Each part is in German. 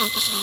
Wie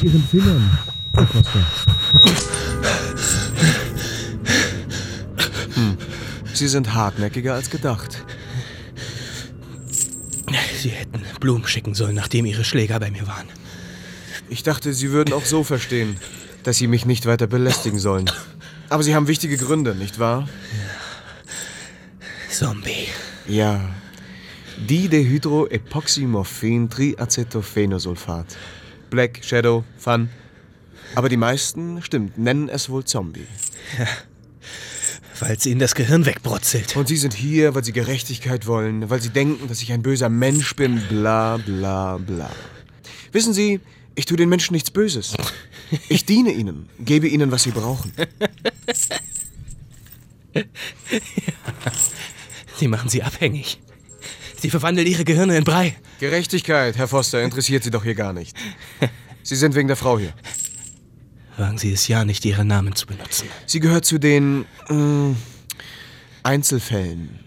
es Ihren Fingern, Herr Foster? Sie sind hartnäckiger als gedacht. Sie hätten Blumen schicken sollen, nachdem Ihre Schläger bei mir waren. Ich dachte, Sie würden auch so verstehen, dass Sie mich nicht weiter belästigen sollen. Aber Sie haben wichtige Gründe, nicht wahr? Zombie. Ja. Didehydroepoxymorphin-Triacetophenesulfat. Black, Shadow, Fun. Aber die meisten, stimmt, nennen es wohl Zombie. Weil es Ihnen das Gehirn wegbrutzelt. Und Sie sind hier, weil Sie Gerechtigkeit wollen, weil Sie denken, dass ich ein böser Mensch bin, bla bla bla. Wissen Sie, ich tue den Menschen nichts Böses. Ich diene ihnen, gebe ihnen, was sie brauchen. Sie machen Sie abhängig. Sie verwandeln Ihre Gehirne in Brei. Gerechtigkeit, Herr Foster, interessiert Sie doch hier gar nicht. Sie sind wegen der Frau hier. Wagen Sie es ja nicht, Ihren Namen zu benutzen. Sie gehört zu den äh, Einzelfällen.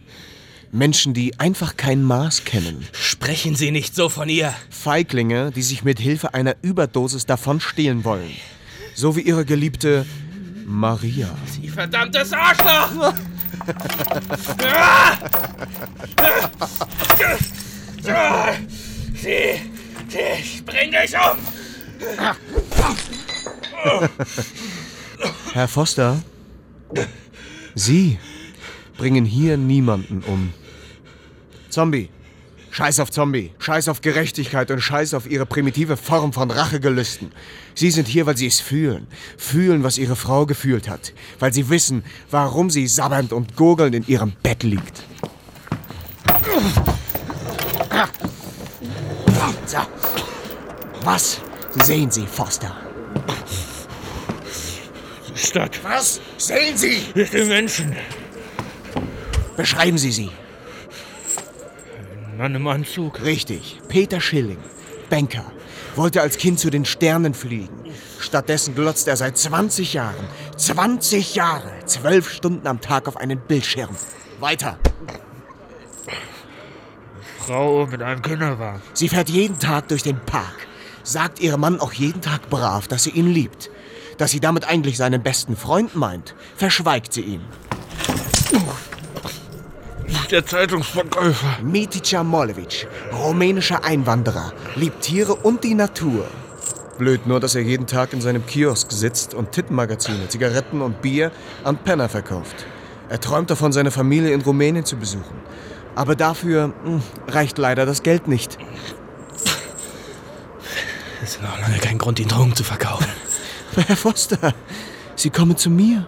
Menschen, die einfach kein Maß kennen. Sprechen Sie nicht so von ihr. Feiglinge, die sich mit Hilfe einer Überdosis davonstehlen wollen. So wie ihre geliebte Maria. Sie verdammtes Arschloch! Sie, ich bring dich um! Herr Foster, Sie bringen hier niemanden um. Zombie. Scheiß auf Zombie. Scheiß auf Gerechtigkeit und scheiß auf ihre primitive Form von Rachegelüsten. Sie sind hier, weil sie es fühlen. Fühlen, was ihre Frau gefühlt hat. Weil sie wissen, warum sie sabbernd und gurgelnd in ihrem Bett liegt. So. Was sehen Sie, Foster? Stadt. Was sehen Sie? Die Menschen. Beschreiben Sie sie. Mann im Anzug. Richtig. Peter Schilling, Banker, wollte als Kind zu den Sternen fliegen. Stattdessen glotzt er seit 20 Jahren, 20 Jahre, zwölf Stunden am Tag auf einen Bildschirm. Weiter. Frau mit einem Kinderwagen. Sie fährt jeden Tag durch den Park, sagt ihrem Mann auch jeden Tag brav, dass sie ihn liebt. Dass sie damit eigentlich seinen besten Freund meint, verschweigt sie ihm. Der Zeitungsverkäufer. Mitica Molevic, rumänischer Einwanderer, liebt Tiere und die Natur. Blöd nur, dass er jeden Tag in seinem Kiosk sitzt und Tittenmagazine, Zigaretten und Bier an Penner verkauft. Er träumt davon, seine Familie in Rumänien zu besuchen. Aber dafür hm, reicht leider das Geld nicht. Das ist noch lange kein Grund, ihn Drogen zu verkaufen. Herr Foster, Sie kommen zu mir,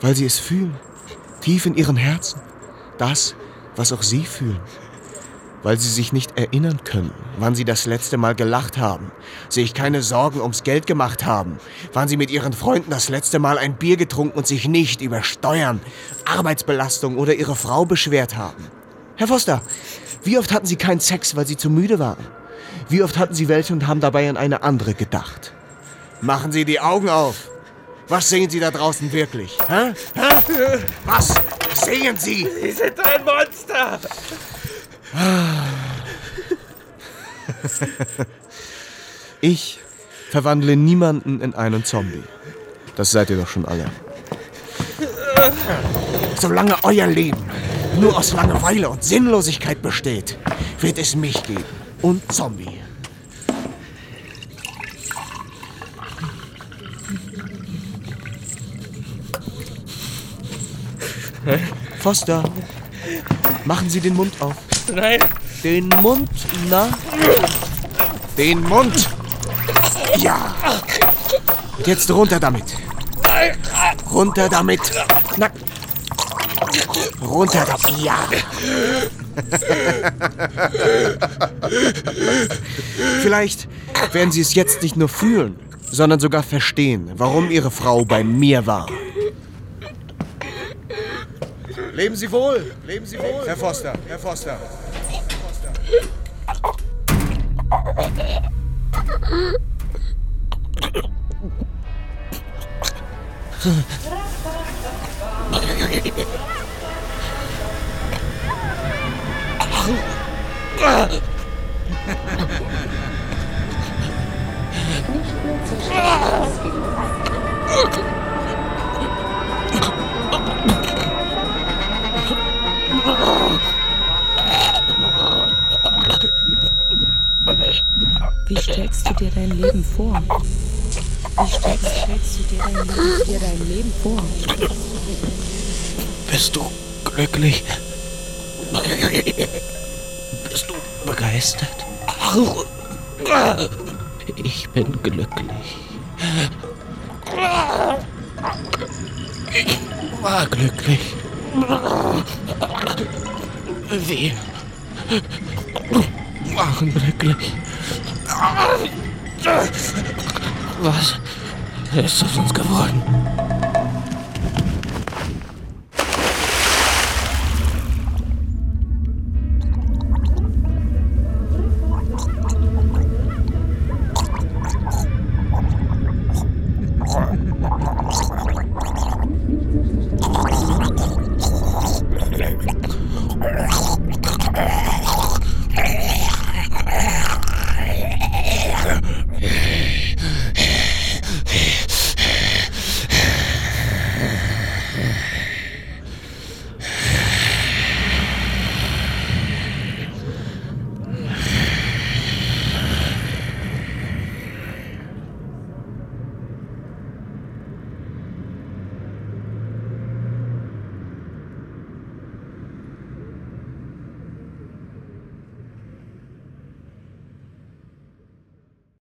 weil Sie es fühlen, tief in Ihren Herzen. Das, was auch Sie fühlen. Weil Sie sich nicht erinnern können, wann Sie das letzte Mal gelacht haben, sich keine Sorgen ums Geld gemacht haben, wann Sie mit Ihren Freunden das letzte Mal ein Bier getrunken und sich nicht über Steuern, Arbeitsbelastung oder Ihre Frau beschwert haben. Herr Foster, wie oft hatten Sie keinen Sex, weil Sie zu müde waren? Wie oft hatten Sie welche und haben dabei an eine andere gedacht? Machen Sie die Augen auf. Was sehen Sie da draußen wirklich? Hä? Hä? Was sehen Sie? Sie sind ein Monster! Ich verwandle niemanden in einen Zombie. Das seid ihr doch schon alle. Solange euer Leben nur aus Langeweile und Sinnlosigkeit besteht, wird es mich geben. Und Zombie. Foster, machen Sie den Mund auf. Nein! Den Mund, na? Den Mund! Ja! Und jetzt runter damit! Runter damit. Na. Runter damit. Ja. Vielleicht werden Sie es jetzt nicht nur fühlen, sondern sogar verstehen, warum Ihre Frau bei mir war. Leben Sie wohl. Leben Sie wohl. Herr Foster. Herr Foster. Wie dir dein Leben vor? Wie stellst, du dir dein, dir dein Leben vor? Bist du glücklich? Bist du begeistert? Ich bin glücklich. Ich war glücklich. Wir waren glücklich. Was ist aus uns geworden?